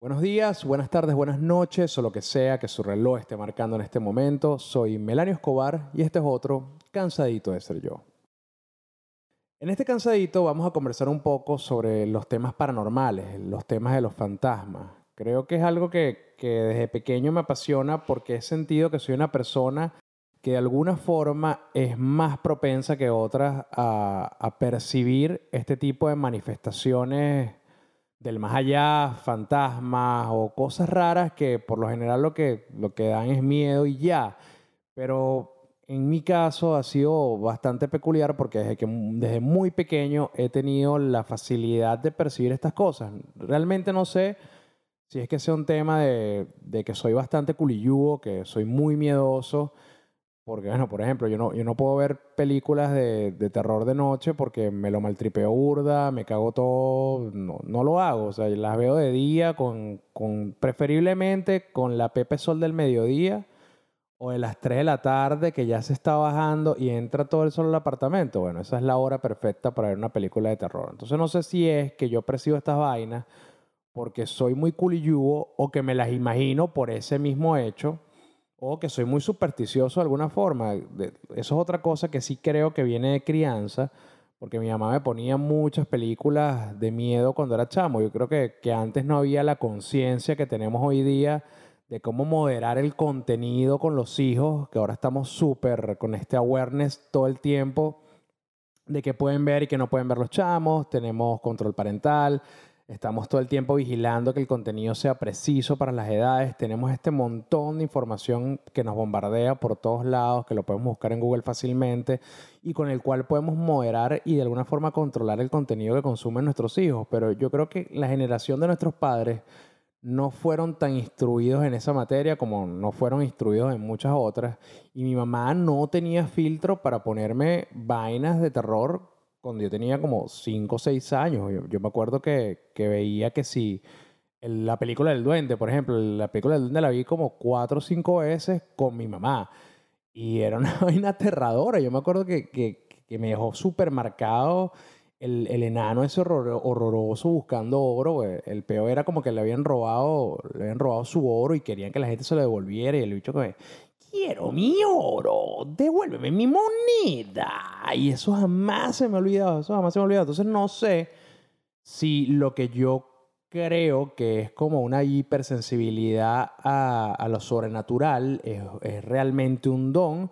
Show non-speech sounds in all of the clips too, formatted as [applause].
Buenos días, buenas tardes, buenas noches o lo que sea que su reloj esté marcando en este momento. Soy Melanio Escobar y este es otro Cansadito de ser yo. En este cansadito vamos a conversar un poco sobre los temas paranormales, los temas de los fantasmas. Creo que es algo que, desde pequeño me apasiona porque he sentido que soy una persona que de alguna forma es más propensa que otras a, a percibir este tipo de manifestaciones del más allá, fantasmas o cosas raras que por lo general lo que, lo que dan es miedo y ya. Pero en mi caso ha sido bastante peculiar porque desde, muy pequeño he tenido la facilidad de percibir estas cosas. Realmente no sé si es que sea un tema de, de que soy bastante culilludo, que soy muy miedoso porque, bueno, por ejemplo, yo no, yo no puedo ver películas de, de terror de noche porque me lo maltripeo burda, me cago todo, no, no lo hago. O sea, las veo de día, con, con, preferiblemente con la Pepe Sol del mediodía o de las 3 de la tarde que ya se está bajando y entra todo el sol al apartamento. Bueno, esa es la hora perfecta para ver una película de terror. Entonces no sé si es que yo percibo estas vainas porque soy muy culilludo o que me las imagino por ese mismo hecho o que soy muy supersticioso de alguna forma. Eso es otra cosa que sí creo que viene de crianza, porque mi mamá me ponía muchas películas de miedo cuando era chamo. Yo creo que, que antes no había la conciencia que tenemos hoy día de cómo moderar el contenido con los hijos, que ahora estamos súper con este awareness todo el tiempo de que pueden ver y que no pueden ver los chamos, tenemos control parental, Estamos todo el tiempo vigilando que el contenido sea preciso para las edades. Tenemos este montón de información que nos bombardea por todos lados, que lo podemos buscar en Google fácilmente y con el cual podemos moderar y de alguna forma controlar el contenido que consumen nuestros hijos. Pero yo creo que la generación de nuestros padres no fueron tan instruidos en esa materia como no fueron instruidos en muchas otras. Y mi mamá no tenía filtro para ponerme vainas de terror cuando yo tenía como 5 o 6 años. Yo, me acuerdo que, que, veía que si la película del duende, por ejemplo, la película del duende la vi como 4 o 5 veces con mi mamá. Y era una [laughs] vaina aterradora. Yo me acuerdo que, que, me dejó súper marcado el, el, enano ese horror, horroroso buscando oro. El peor era como que le habían robado, le habían robado su oro y querían que la gente se lo devolviera. Y el bicho que quiero mi oro, devuélveme mi moneda. Y eso jamás se me ha olvidado, eso jamás se me. Entonces no sé si lo que yo creo que es como una hipersensibilidad a, a lo sobrenatural es, es, realmente un don,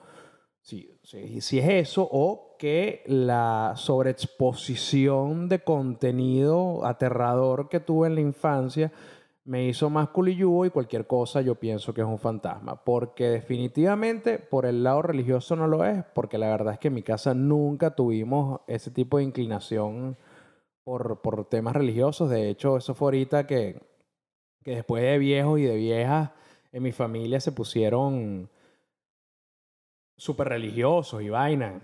si, si, si es eso, o que la sobreexposición de contenido aterrador que tuve en la infancia me hizo más culilludo y cualquier cosa yo pienso que es un fantasma. Porque definitivamente por el lado religioso no lo es, porque la verdad es que en mi casa nunca tuvimos ese tipo de inclinación por, por temas religiosos. De hecho, eso fue ahorita que, que después de viejos y de viejas en mi familia se pusieron súper religiosos y vainas.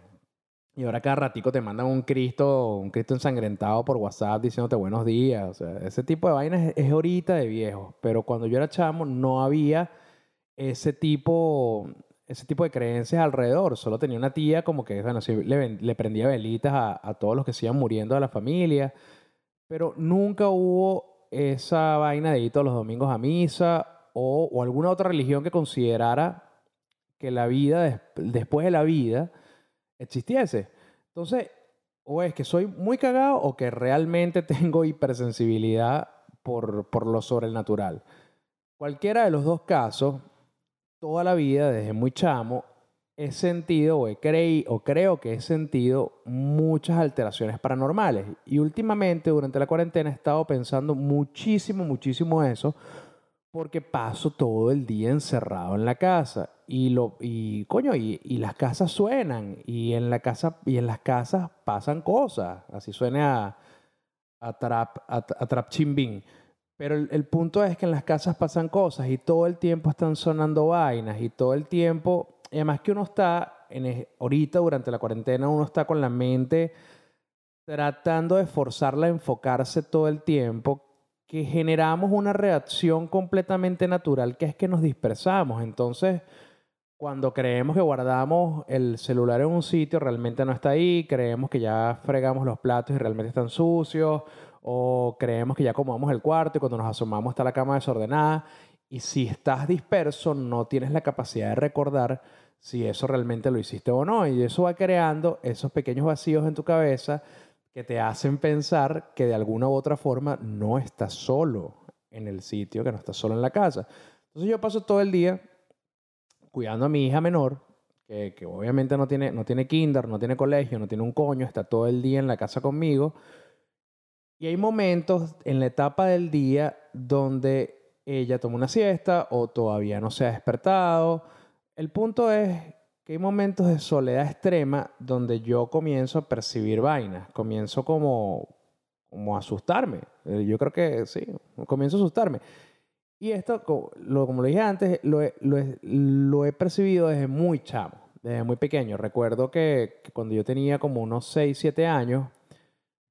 Y ahora cada ratico te mandan un Cristo, un Cristo ensangrentado por WhatsApp diciéndote buenos días. O sea, ese tipo de vainas es, ahorita de viejo. Pero cuando yo era chamo no había ese tipo, ese tipo de creencias alrededor. Solo tenía una tía como que, bueno, le, le, prendía velitas a, a, todos los que se iban muriendo de la familia. Pero nunca hubo esa vaina de ir todos los domingos a misa o, o alguna otra religión que considerara que la vida, después de la vida, existiese. Entonces, o es que soy muy cagado o que realmente [laughs] tengo hipersensibilidad por, por lo sobrenatural. Cualquiera de los dos casos, toda la vida, desde muy chamo, he sentido o, he creí, o creo que he sentido muchas alteraciones paranormales. Y últimamente, durante la cuarentena, he estado pensando muchísimo, muchísimo eso, porque paso todo el día encerrado en la casa y lo y coño y, y, las casas suenan y en la casa y en las casas pasan cosas así suena a, a trap a, a trap chimbing pero el, el, punto es que en las casas pasan cosas y todo el tiempo están sonando vainas y todo el tiempo y además que uno está en ahorita durante la cuarentena uno está con la mente tratando de forzarla a enfocarse todo el tiempo que generamos una reacción completamente natural, que es que nos dispersamos. Entonces, cuando creemos que guardamos el celular en un sitio, realmente no está ahí, creemos que ya fregamos los platos y realmente están sucios, o creemos que ya acomodamos el cuarto y cuando nos asomamos está la cama desordenada. Y si estás disperso, no tienes la capacidad de recordar si eso realmente lo hiciste o no. Y eso va creando esos pequeños vacíos en tu cabeza que te hacen pensar que de alguna u otra forma no estás solo en el sitio, que no estás solo en la casa. Entonces yo paso todo el día cuidando a mi hija menor, que, que, obviamente no tiene, no tiene kinder, no tiene colegio, no tiene un coño, está todo el día en la casa conmigo. Y hay momentos en la etapa del día donde ella toma una siesta o todavía no se ha despertado. El punto es que hay momentos de soledad extrema donde yo comienzo a percibir vainas, comienzo como, como a asustarme. Eh, yo creo que sí, comienzo a asustarme. Y esto, como lo dije antes, lo he, lo percibido desde muy chamo, desde muy pequeño. Recuerdo que, que cuando yo tenía como unos 6, 7 años,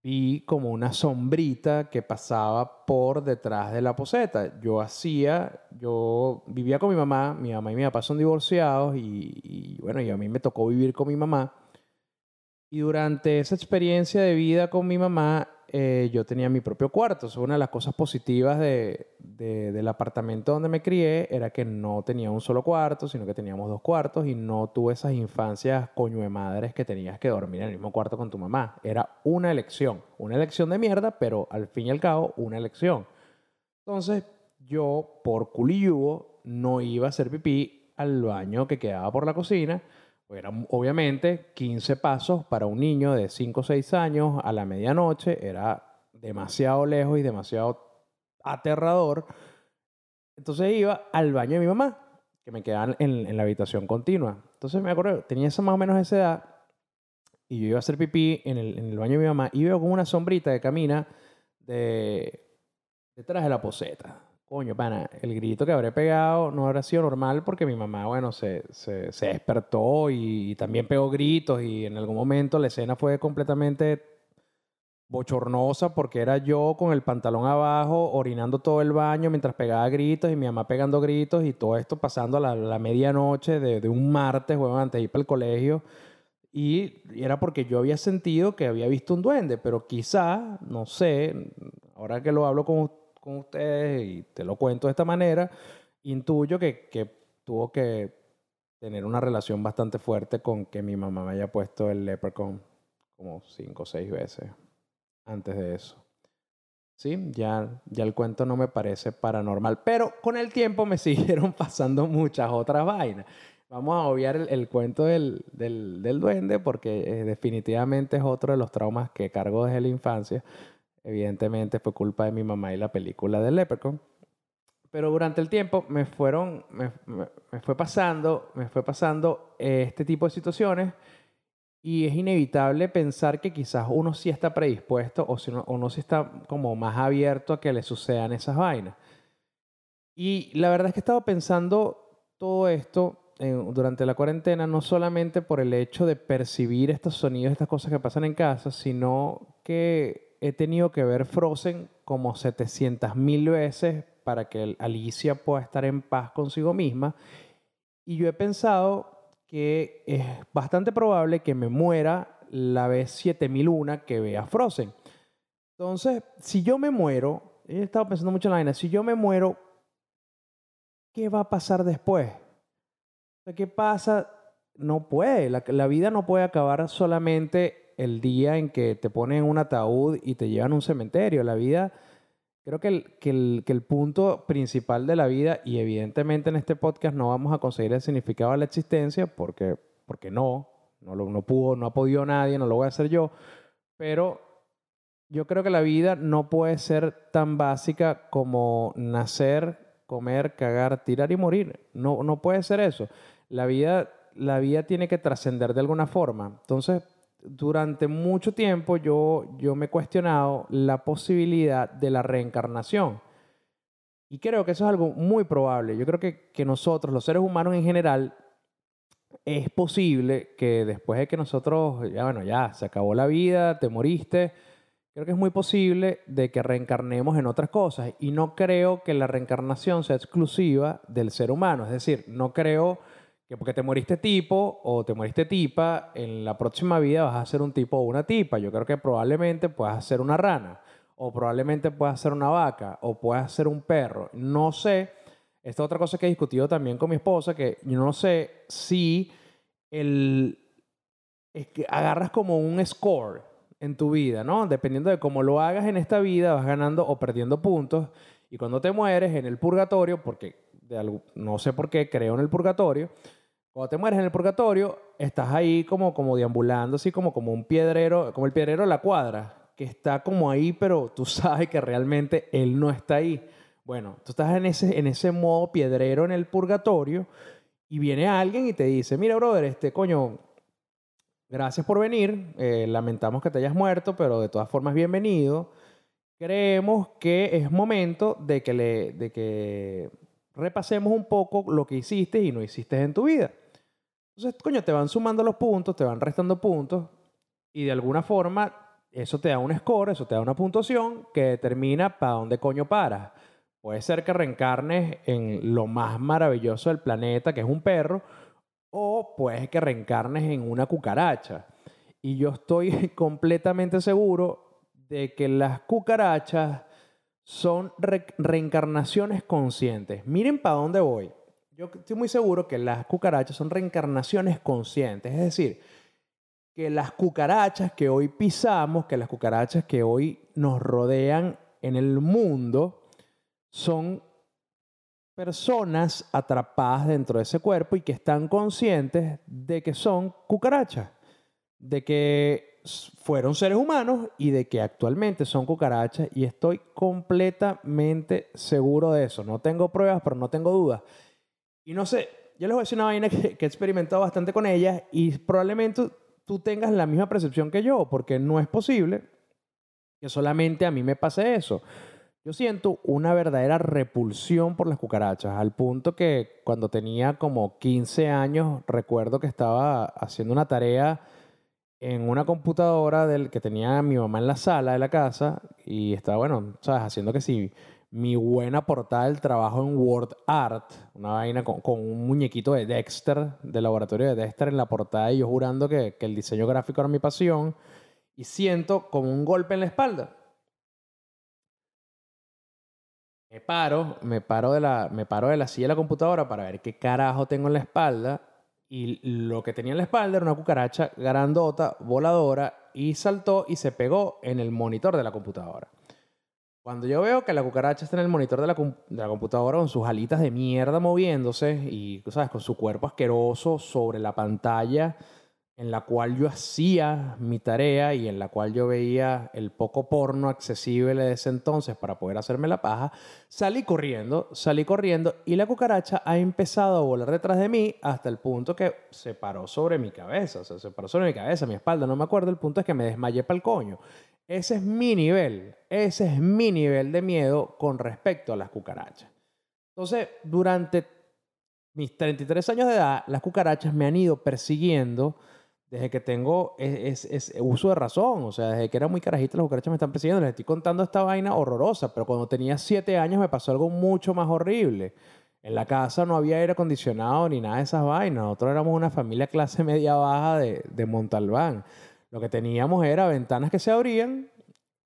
vi como una sombrita que pasaba por detrás de la poseta. Yo hacía, yo vivía con mi mamá, mi mamá y mi papá son divorciados y, y bueno, y a mí me tocó vivir con mi mamá. Y durante esa experiencia de vida con mi mamá, eh, yo tenía mi propio cuarto. una de las cosas positivas de, del apartamento donde me crié era que no tenía un solo cuarto, sino que teníamos dos cuartos y no tuve esas infancias coño de madres que tenías que dormir en el mismo cuarto con tu mamá. Era una elección, una elección de mierda, pero al fin y al cabo una elección. Entonces yo, por culillugo, no iba a hacer pipí al baño que quedaba por la cocina, eran obviamente 15 pasos para un niño de 5 o 6 años a la medianoche, era demasiado lejos y demasiado aterrador. Entonces iba al baño de mi mamá, que me quedaba en, la habitación continua. Entonces me acuerdo, tenía esa más o menos esa edad, y yo iba a hacer pipí en el, en el baño de mi mamá, y veo como una sombrita que camina de, detrás de la poseta coño, pana, el grito que habré pegado no habrá sido normal porque mi mamá, bueno, se, se, se despertó y, también pegó gritos y en algún momento la escena fue completamente bochornosa porque era yo con el pantalón abajo orinando todo el baño mientras pegaba gritos y mi mamá pegando gritos y todo esto pasando a la, medianoche de, de, un martes, bueno, antes de ir para el colegio. Y era porque yo había sentido que había visto un duende, pero quizá, no sé, ahora que lo hablo con con ustedes y te lo cuento de esta manera, intuyo que, que tuvo que tener una relación bastante fuerte con que mi mamá me haya puesto el leprechaun como cinco o seis veces antes de eso. Sí, ya, ya el cuento no me parece paranormal, pero con el tiempo me [laughs] siguieron pasando muchas otras vainas. Vamos a obviar el, cuento del, del, del, duende porque eh, definitivamente es otro de los traumas que cargo desde la infancia. Evidentemente fue culpa de mi mamá y la película de Leprechaun. Pero durante el tiempo me fueron, me, fue pasando, me fue pasando este tipo de situaciones y es inevitable pensar que quizás uno sí está predispuesto o, si no, o no sí está como más abierto a que le sucedan esas vainas. Y la verdad es que he estado pensando todo esto durante la cuarentena, no solamente por el hecho de percibir estos sonidos, estas cosas que pasan en casa, sino que he tenido que ver Frozen como 700 mil veces para que Alicia pueda estar en paz consigo misma. Y yo he pensado que es bastante probable que me muera la vez 7001 que vea Frozen. Entonces, si yo me muero, he estado pensando mucho en la vaina, si yo me muero, ¿qué va a pasar después? ¿Qué pasa? No puede, la, la vida no puede acabar solamente el día en que te ponen en un ataúd y te llevan a un cementerio. La vida, creo que el, que el, que el punto principal de la vida, y evidentemente en este podcast no vamos a conseguir el significado de la existencia, porque, porque no, no, lo, no pudo, no ha podido nadie, no lo voy a hacer yo, pero yo creo que la vida no puede ser tan básica como nacer, comer, cagar, tirar y morir. No, no puede ser eso. La vida, la vida tiene que trascender de alguna forma. Entonces, durante mucho tiempo yo, yo me he cuestionado la posibilidad de la reencarnación. Y creo que eso es algo muy probable. Yo creo que, que nosotros, los seres humanos en general, es posible que después de que nosotros, ya bueno, ya se acabó la vida, te moriste, creo que es muy posible de que reencarnemos en otras cosas. Y no creo que la reencarnación sea exclusiva del ser humano. Es decir, no creo que porque te moriste tipo o te moriste tipa, en la próxima vida vas a ser un tipo o una tipa. Yo creo que probablemente puedas ser una rana o probablemente pueda ser una vaca, o pueda ser un perro. No sé. Esta otra cosa que he discutido también con mi esposa, que yo no sé si el, es que agarras como un score en tu vida, ¿no? Dependiendo de cómo lo hagas en esta vida, vas ganando o perdiendo puntos. Y cuando te mueres en el purgatorio, porque de algo, no sé por qué creo en el purgatorio, cuando te mueres en el purgatorio, estás ahí como, como deambulando, así como, como un piedrero, como el piedrero de la cuadra, que está como ahí, pero tú [laughs] sabes que realmente él no está ahí. Bueno, tú estás en ese, en ese modo piedrero en el purgatorio y viene alguien y te dice, mira, brother, este coño, gracias por venir, eh, lamentamos que te hayas muerto, pero de todas formas bienvenido. Creemos que es momento de que, le, de que repasemos un poco lo que hiciste y no hiciste en tu vida. Entonces, coño, te van sumando los puntos, te van restando puntos y de alguna forma eso te da un score, eso te da una puntuación que determina para dónde coño paras. Puede ser que reencarnes en lo más maravilloso del planeta, que es un perro, o puede que reencarnes en una cucaracha. Y yo estoy [laughs] completamente seguro de que las cucarachas son reencarnaciones conscientes. Miren para dónde voy. Yo estoy muy seguro que las cucarachas son reencarnaciones conscientes. Es decir, que las cucarachas que hoy pisamos, que las cucarachas que hoy nos rodean en el mundo, son personas atrapadas dentro de ese cuerpo y que están conscientes de que son cucarachas, de que fueron seres humanos y de que actualmente son cucarachas y estoy completamente seguro de eso. No tengo pruebas, pero no tengo dudas. Y no sé, yo les voy a decir una vaina que, que he experimentado bastante con ellas y probablemente tú tengas la misma percepción que yo, porque no es posible que solamente a mí me pase eso. Yo siento una verdadera repulsión por las cucarachas, al punto que cuando tenía como 15 años, recuerdo que estaba haciendo una tarea en una computadora del que tenía mi mamá en la sala de la casa y estaba, bueno, sabes, haciendo que sí mi buena portada trabajo en Word Art, una vaina con, un muñequito de Dexter, del laboratorio de Dexter en la portada y yo jurando que, el diseño gráfico era mi pasión y siento como un golpe en la espalda. Me paro, me paro, de la, me paro de la silla de la computadora para ver qué carajo tengo en la espalda y lo que tenía en la espalda era una cucaracha grandota, voladora y saltó y se pegó en el monitor de la computadora. Cuando yo veo que la cucaracha está en el monitor de la, de la, computadora con sus alitas de mierda moviéndose y, ¿sabes? Con su cuerpo asqueroso sobre la pantalla en la cual yo hacía mi tarea y en la cual yo veía el poco porno accesible de ese entonces para poder hacerme la paja, salí corriendo, salí corriendo y la cucaracha ha empezado a volar detrás de mí hasta el punto que se paró sobre mi cabeza, o sea, se paró sobre mi cabeza, mi espalda, no me acuerdo, el punto es que me desmayé para el coño. Ese es mi nivel, ese es mi nivel de miedo con respecto a las cucarachas. Entonces, durante mis 33 años de edad, las cucarachas me han ido persiguiendo desde que tengo es, uso de razón. O sea, desde que era muy carajita, las cucarachas me están persiguiendo. Les estoy contando esta vaina horrorosa, pero cuando tenía 7 años me pasó algo mucho más horrible. En la casa no había aire acondicionado ni nada de esas vainas. Nosotros éramos una familia clase [laughs] media baja de, de Montalbán. Lo que teníamos era ventanas que se abrían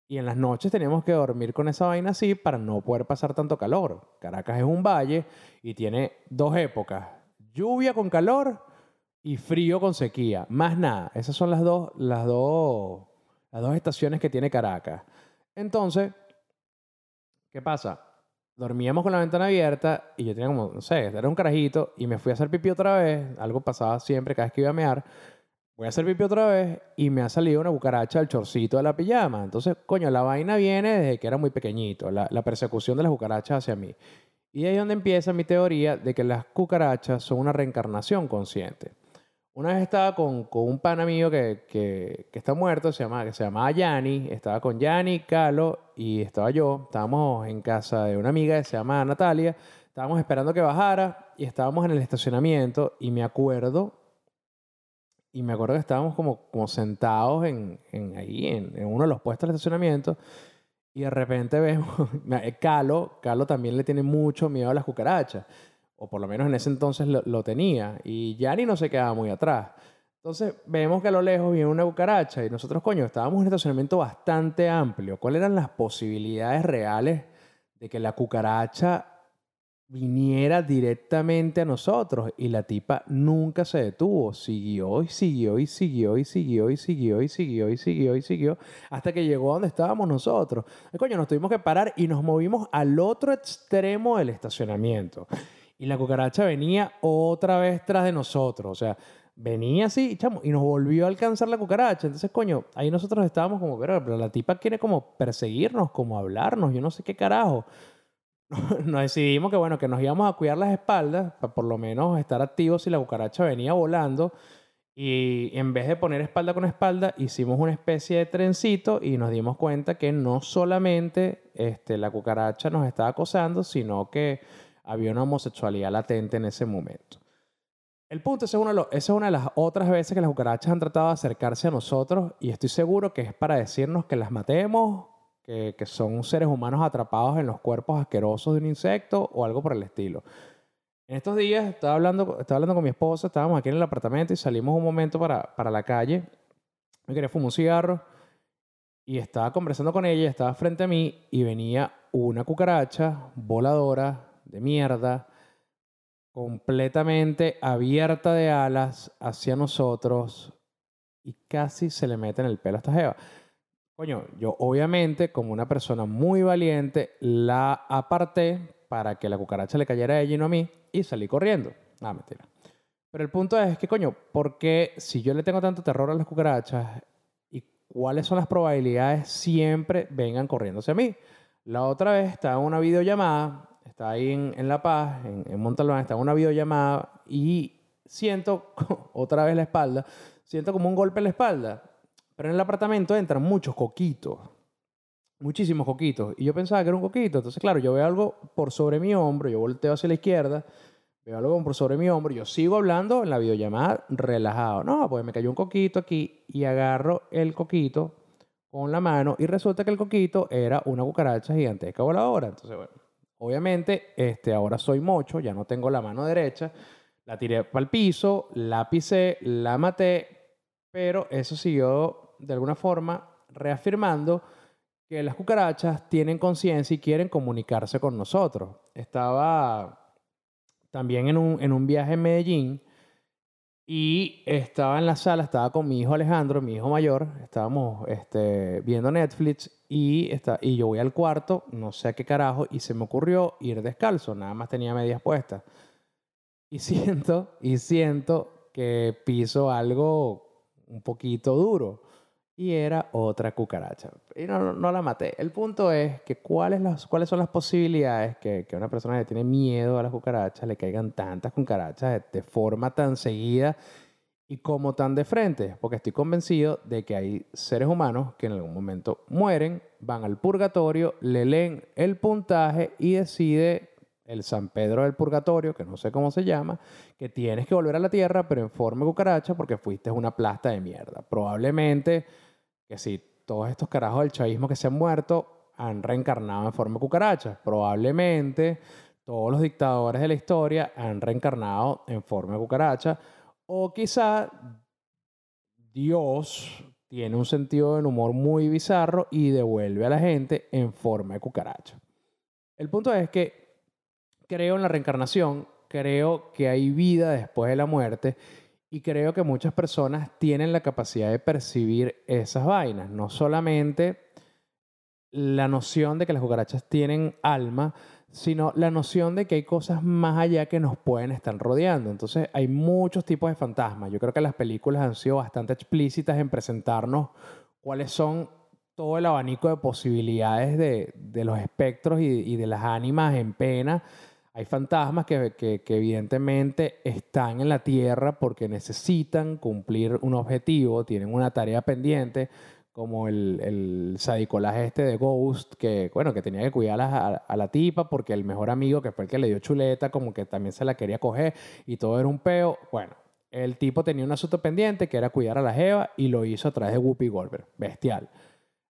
y en las noches teníamos que dormir con esa vaina así para no poder pasar tanto calor. Caracas es un valle y tiene dos épocas, lluvia con calor y frío con sequía. Más nada, esas son las dos, las dos, las dos estaciones que tiene Caracas. Entonces, ¿qué pasa? Dormíamos con la ventana abierta y yo tenía como, no sé, era un carajito y me fui a hacer pipí otra vez. Algo pasaba siempre cada vez que iba a mear voy a hacer pipí otra vez y me ha salido una cucaracha al chorcito de la pijama. Entonces, coño, la vaina viene desde que era muy pequeñito, la, persecución de las cucarachas hacia mí. Y ahí es donde empieza mi teoría de que las cucarachas son una reencarnación consciente. Una vez estaba con, con un pana mío que, que, que, está muerto, se llama, que se llamaba Yanni. Estaba con Yanni, Carlos y estaba yo. Estábamos en casa de una amiga que se llama Natalia. Estábamos esperando que bajara y estábamos en el estacionamiento. Y me acuerdo y me acuerdo que estábamos como, como sentados en, en ahí, en, en, uno de los puestos del estacionamiento, y de repente vemos, [laughs] Calo, Calo también le tiene mucho miedo a las cucarachas, o por lo menos en ese entonces lo, lo tenía, y Yanni no se quedaba muy atrás. Entonces vemos que a lo lejos viene una cucaracha y nosotros, coño, estábamos en un estacionamiento bastante amplio. ¿Cuáles eran las posibilidades reales de que la cucaracha viniera directamente a nosotros? Y la tipa nunca se detuvo. Siguió y siguió y siguió y siguió y siguió y siguió y siguió y siguió hasta que llegó a donde estábamos nosotros. Coño, nos tuvimos que parar y nos movimos al otro extremo del estacionamiento. Y la cucaracha venía otra vez tras de nosotros. O sea, venía así, chamo, y nos volvió a alcanzar la cucaracha. Entonces, coño, ahí nosotros estábamos como, pero, la tipa quiere como perseguirnos, como hablarnos, yo no sé qué carajo. [laughs] nos decidimos que, bueno, que nos íbamos a cuidar las espaldas, para por lo menos estar activos si la cucaracha venía volando. Y en vez de poner espalda con espalda, hicimos una especie de trencito y nos dimos cuenta que no solamente este, la cucaracha nos estaba acosando, sino que había una homosexualidad latente en ese momento. El punto, esa es, una de las otras veces que las cucarachas han tratado de acercarse a nosotros y estoy seguro que es para decirnos que las matemos, que, son seres humanos atrapados en los cuerpos asquerosos de un insecto o algo por el estilo. En estos días estaba hablando, estaba hablando con mi esposa, estábamos aquí en el apartamento y salimos un momento para, para la calle. Me quería fumar un cigarro y estaba conversando con ella, estaba frente a mí y venía una cucaracha voladora de mierda completamente abierta de alas hacia nosotros y casi se le mete en el pelo a esta jeva. Coño, yo obviamente, como una persona muy valiente, la aparté para que la cucaracha le cayera a ella no a mí y salí corriendo. Ah, mentira. Pero el punto es que, coño, ¿por qué si yo le tengo tanto terror a las cucarachas y cuáles son las probabilidades siempre vengan corriendo hacia mí? La otra vez estaba en una videollamada está ahí en, La Paz, en, en Montalbán, está en una videollamada y siento [laughs] otra vez la espalda, siento como un golpe en la espalda. Pero en el apartamento entran muchos coquitos, muchísimos coquitos. Y yo pensaba que era un coquito. Entonces, claro, yo veo algo por sobre mi hombro, yo volteo hacia la izquierda, veo algo por sobre mi hombro, yo sigo hablando en la videollamada relajado. No, pues me cayó un coquito aquí y agarro el coquito con la mano y resulta que el coquito era una cucaracha gigantesca voladora. Entonces, bueno Obviamente, este, ahora soy mocho, ya no tengo la mano derecha, la tiré para el piso, la pisé, la maté, pero eso siguió de alguna forma reafirmando que las cucarachas tienen conciencia y quieren comunicarse con nosotros. Estaba también en un, en un viaje en Medellín y estaba en la sala, estaba con mi hijo Alejandro, mi hijo mayor, estábamos este, viendo Netflix y, está, y yo voy al cuarto, no sé a qué carajo, y se me ocurrió ir descalzo, nada más tenía medias puestas. Y [laughs] siento, y siento que piso algo un poquito duro y era otra cucaracha. Y no, no, la maté. El punto es que cuáles, las, cuáles son las posibilidades que, que una persona que tiene miedo a las cucarachas le caigan tantas cucarachas de, forma tan seguida y como tan de frente. Porque estoy convencido de que hay seres humanos que en algún momento mueren, van al purgatorio, le leen el puntaje y decide el San Pedro del Purgatorio, que no sé cómo se llama, que tienes que volver a la tierra, pero en forma cucaracha porque fuiste una plasta de mierda. Probablemente que si todos estos carajos del chavismo que se han muerto han reencarnado en forma cucaracha. Probablemente todos los dictadores de la historia han reencarnado en forma cucaracha. O quizá Dios tiene un sentido del humor muy bizarro y devuelve a la gente en forma de cucaracha. El punto es que creo en la reencarnación, creo que hay vida después de la muerte y creo que muchas personas tienen la capacidad de percibir esas vainas, no solamente la noción de que las cucarachas tienen alma, sino la noción de que hay cosas más allá que nos pueden estar rodeando. Entonces hay muchos tipos de fantasmas. Yo creo que las películas han sido bastante explícitas en presentarnos cuáles son todo el abanico de posibilidades de, los espectros y, y de las ánimas en pena hay fantasmas que, que, evidentemente están en la Tierra porque necesitan cumplir un objetivo, tienen una tarea pendiente, como el, el sadicolaje este de Ghost, que, bueno, que tenía que cuidar a, la tipa porque el mejor amigo, que fue el que le dio chuleta, como que también se la quería coger y todo era un peo. Bueno, el tipo tenía un asunto pendiente que era cuidar a la jeva y lo hizo a través de Whoopi Goldberg. Bestial.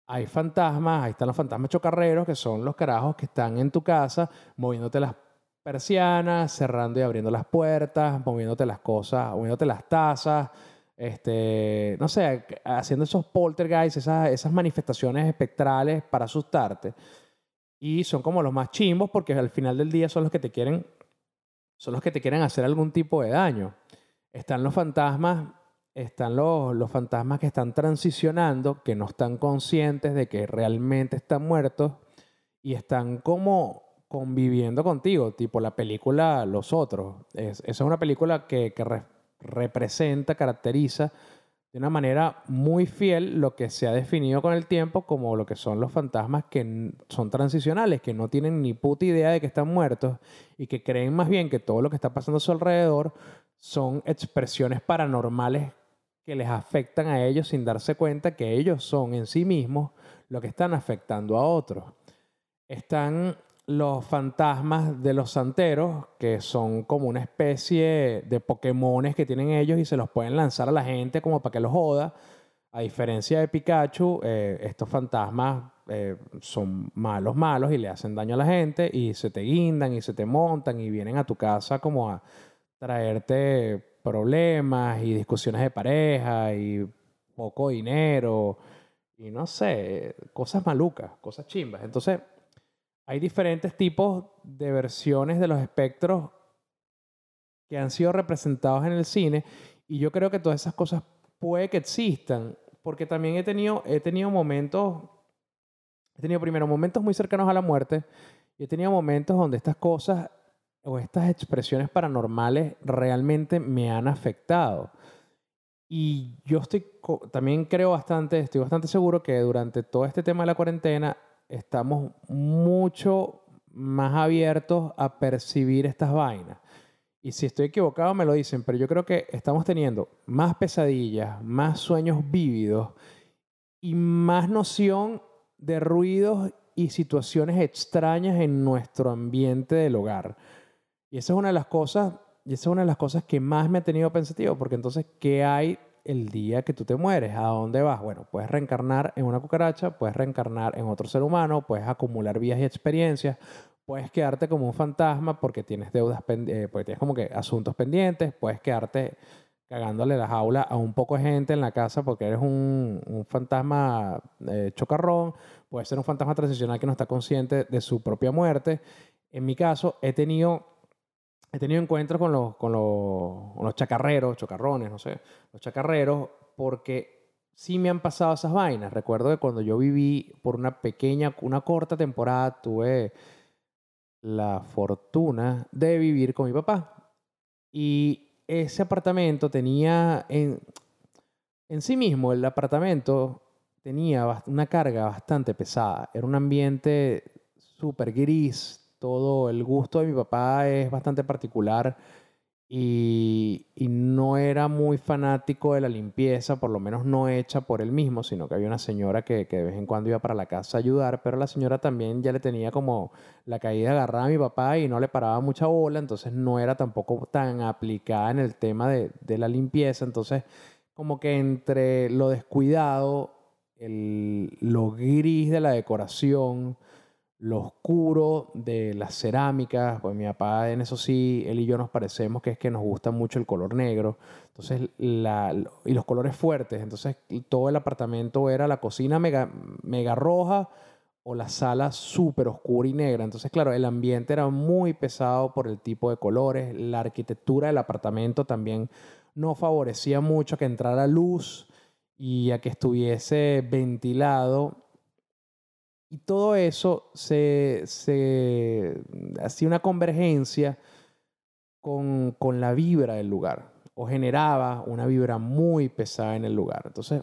Hay fantasmas, ahí están los fantasmas chocarreros, que son los carajos que están en tu casa moviéndote las persianas, cerrando y abriendo las puertas, moviéndote las cosas, moviéndote las tazas, este, no sé, haciendo esos poltergeists, esas, esas manifestaciones espectrales para asustarte. Y son como los más chimbos porque al final del día son los que te quieren, son los que te quieren hacer algún tipo de daño. Están los fantasmas, están los, los fantasmas que están transicionando, que no están conscientes de que realmente están muertos y están como conviviendo contigo, tipo la película Los Otros. Es, esa es una película que, que representa, caracteriza de una manera muy fiel lo que se ha definido con el tiempo como lo que son los fantasmas que son transicionales, que no tienen ni puta idea de que están muertos y que creen más bien que todo lo que está pasando a su alrededor son expresiones paranormales que les afectan a ellos sin darse cuenta que ellos son en sí mismos lo que están afectando a otros. Están los fantasmas de los santeros, que son como una especie de Pokémones que tienen ellos y se los pueden lanzar a la gente como para que los joda. A diferencia de Pikachu, eh, estos fantasmas eh, son malos, malos y le hacen daño a la gente y se te guindan y se te montan y vienen a tu casa como a traerte problemas y discusiones de pareja y poco dinero y no sé, cosas malucas, cosas chimbas. Entonces, hay diferentes tipos de versiones de los espectros que han sido representados en el cine y yo creo que todas esas cosas puede que existan porque también he tenido, he tenido momentos, he tenido primero momentos muy cercanos a la muerte y he tenido momentos donde estas cosas o estas expresiones paranormales realmente me han afectado. Y yo estoy, también creo bastante, estoy bastante seguro que durante todo este tema de la cuarentena estamos mucho más abiertos a percibir estas vainas. Y si estoy equivocado me lo dicen, pero yo creo que estamos teniendo más pesadillas, más sueños vívidos y más noción de ruidos y situaciones extrañas en nuestro ambiente del hogar. Y esa es una de las cosas, y esa es una de las cosas que más me ha tenido pensativo, porque entonces, ¿qué hay el día que tú te mueres. ¿A dónde vas? Bueno, puedes reencarnar en una cucaracha, puedes reencarnar en otro ser humano, puedes acumular vías y experiencias, puedes quedarte como un fantasma porque tienes deudas, eh, porque tienes como que asuntos pendientes, puedes quedarte cagándole la jaula a un poco de gente en la casa porque eres un, fantasma eh, chocarrón, puedes ser un fantasma transicional que no está consciente de su propia muerte. En mi caso, he tenido he tenido encuentros con los, con los, chacarreros, chocarrones, no sé, los chacarreros, porque sí me han pasado esas vainas. Recuerdo que cuando yo viví por una pequeña, una corta temporada, tuve la fortuna de vivir con mi papá. Y ese apartamento tenía en, en sí mismo, el apartamento tenía una carga bastante pesada. Era un ambiente súper gris, todo el gusto de mi papá es bastante particular y, no era muy fanático de la limpieza, por lo menos no hecha por él mismo, sino que había una señora que, que, de vez en cuando iba para la casa a ayudar, pero la señora también ya le tenía como la caída agarrada a mi papá y no le paraba mucha bola, entonces no era tampoco tan aplicada en el tema de, de la limpieza, entonces como que entre lo descuidado, el, lo gris de la decoración, lo oscuro de las cerámicas, pues mi papá en eso sí, él y yo nos parecemos que es que nos gusta mucho el color negro, entonces la, y los colores fuertes, entonces todo el apartamento era la cocina mega, mega roja o la sala súper oscura y negra, entonces claro, el ambiente era muy pesado por el tipo de colores, la arquitectura del apartamento también no favorecía mucho que entrara luz y a que estuviese ventilado y todo eso se, hacía una convergencia con, con la vibra del lugar o generaba una vibra muy pesada en el lugar. Entonces,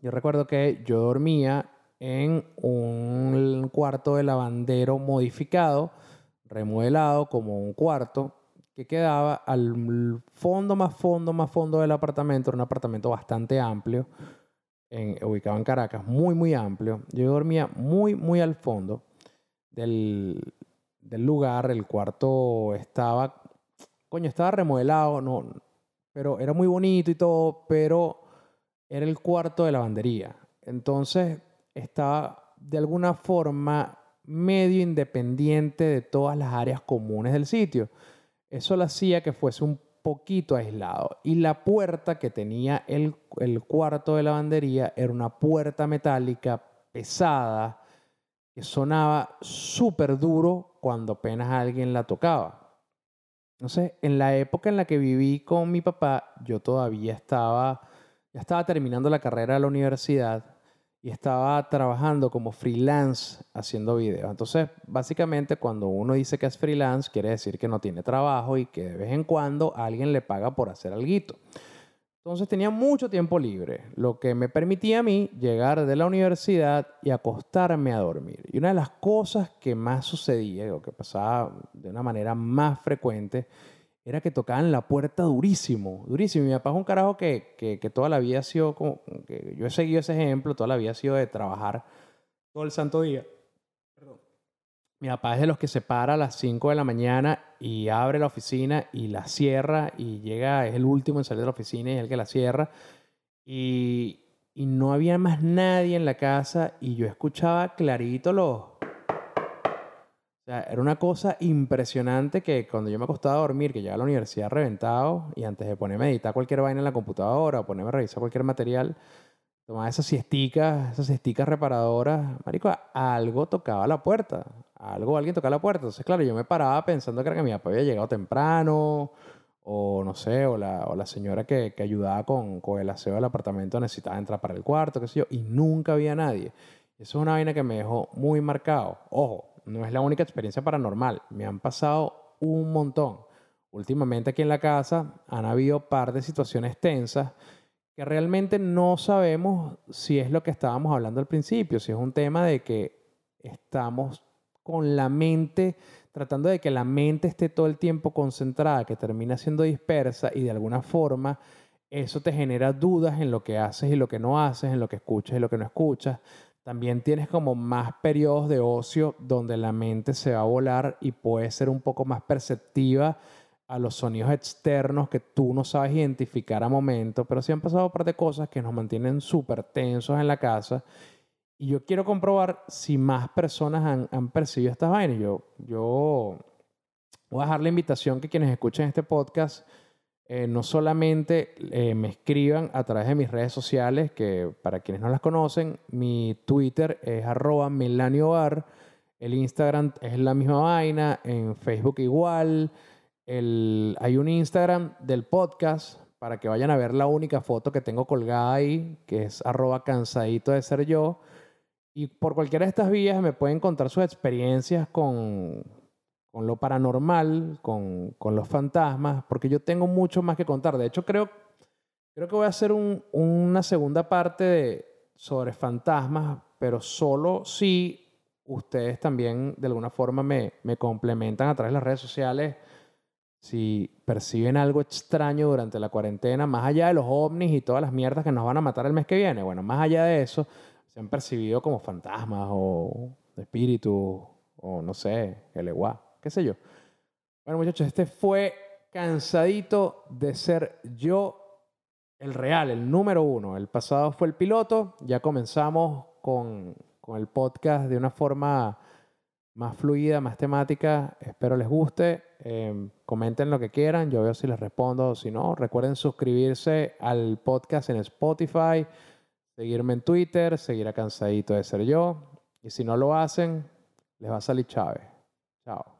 yo recuerdo que yo dormía en un cuarto de lavandero modificado, remodelado como un cuarto que quedaba al fondo más fondo más fondo del apartamento, era un apartamento bastante amplio, ubicado en Caracas, muy, muy amplio. Yo dormía muy, muy al fondo del, del lugar. El cuarto estaba, coño, estaba remodelado, no, pero era muy bonito y todo, pero era el cuarto de lavandería. Entonces estaba de alguna forma medio independiente de todas las áreas comunes del sitio. Eso lo hacía que fuese un poquito aislado. Y la puerta que tenía el, el cuarto de lavandería era una puerta metálica pesada que sonaba súper duro cuando apenas alguien la tocaba. Entonces, en la época en la que viví con mi papá, yo todavía estaba, ya estaba terminando la carrera de la universidad y estaba trabajando como freelance haciendo videos. Entonces, básicamente cuando uno dice que es freelance, quiere decir que no tiene trabajo y que de vez en cuando alguien le paga por hacer algo. Entonces tenía mucho tiempo libre, lo que me permitía a mí llegar de la universidad y acostarme a dormir. Y una de las cosas que más sucedía, o que pasaba de una manera más frecuente, era que tocaban la puerta durísimo, durísimo. Mi papá es un carajo que, que, toda la vida ha sido como, que yo he seguido ese ejemplo, toda la vida ha sido de trabajar todo el santo día. Mi papá es de los que se para a las 5 de la mañana y abre la oficina y la cierra y llega, es el último en salir de la oficina y es el que la cierra. Y, y no había más nadie en la casa y yo escuchaba clarito los era una cosa impresionante que cuando yo me acostaba a dormir, que llegaba a la universidad reventado y antes de ponerme a editar cualquier vaina en la computadora o ponerme a revisar cualquier material, tomaba esas siesticas, esas siesticas reparadoras, marico, algo tocaba la puerta, algo, alguien tocaba la puerta. Entonces, claro, yo me paraba pensando que era que mi papá había llegado temprano o no sé, o la, o la señora que, que ayudaba con, con, el aseo del apartamento necesitaba entrar para el cuarto, qué sé yo, y nunca había nadie. Eso es una vaina que me dejó muy marcado. Ojo, no es la única experiencia paranormal. Me han pasado un montón. Últimamente aquí en la casa han habido par de situaciones tensas que realmente no sabemos si es lo que estábamos hablando al principio, si es un tema de que estamos con la mente, tratando de que la mente esté todo el tiempo concentrada, que termina siendo dispersa y de alguna forma eso te genera dudas en lo que haces y lo que no haces, en lo que escuchas y lo que no escuchas. También tienes como más periodos de ocio donde la mente se va a volar y puede ser un poco más perceptiva a los sonidos externos que tú no sabes identificar a momento, pero sí han pasado un par de cosas que nos mantienen súper tensos en la casa. Y yo quiero comprobar si más personas han, han percibido estas vainas. Yo, yo voy a dejar la invitación que quienes escuchen este podcast eh, no solamente eh, me escriban a través de mis redes sociales, que para quienes no las conocen, mi Twitter es arroba melaniobar, el Instagram es la misma vaina, en Facebook igual, el, hay un Instagram del podcast para que vayan a ver la única foto que tengo colgada ahí, que es arroba cansadito de ser yo. Y por cualquiera de estas vías me pueden contar sus experiencias con, con lo paranormal, con, con, los fantasmas, porque yo tengo mucho más que contar. De hecho, creo, creo que voy a hacer un, una segunda parte de, sobre fantasmas, pero solo si ustedes también de alguna forma me, me complementan a través de las redes sociales. Si perciben algo extraño durante la cuarentena, más allá de los ovnis y todas las mierdas que nos van a matar el mes que viene, bueno, más allá de eso, se han percibido como fantasmas o espíritus o no sé, el igual qué sé yo. Bueno, muchachos, este fue cansadito de ser yo el real, el número uno. El pasado fue el piloto. Ya comenzamos con, con el podcast de una forma más fluida, más temática. Espero les guste. Eh, comenten lo que quieran. Yo veo si les respondo o si no. Recuerden suscribirse al podcast en Spotify, seguirme en Twitter, seguir a Cansadito de Ser Yo. Y si no lo hacen, les va a salir Chávez. Chao.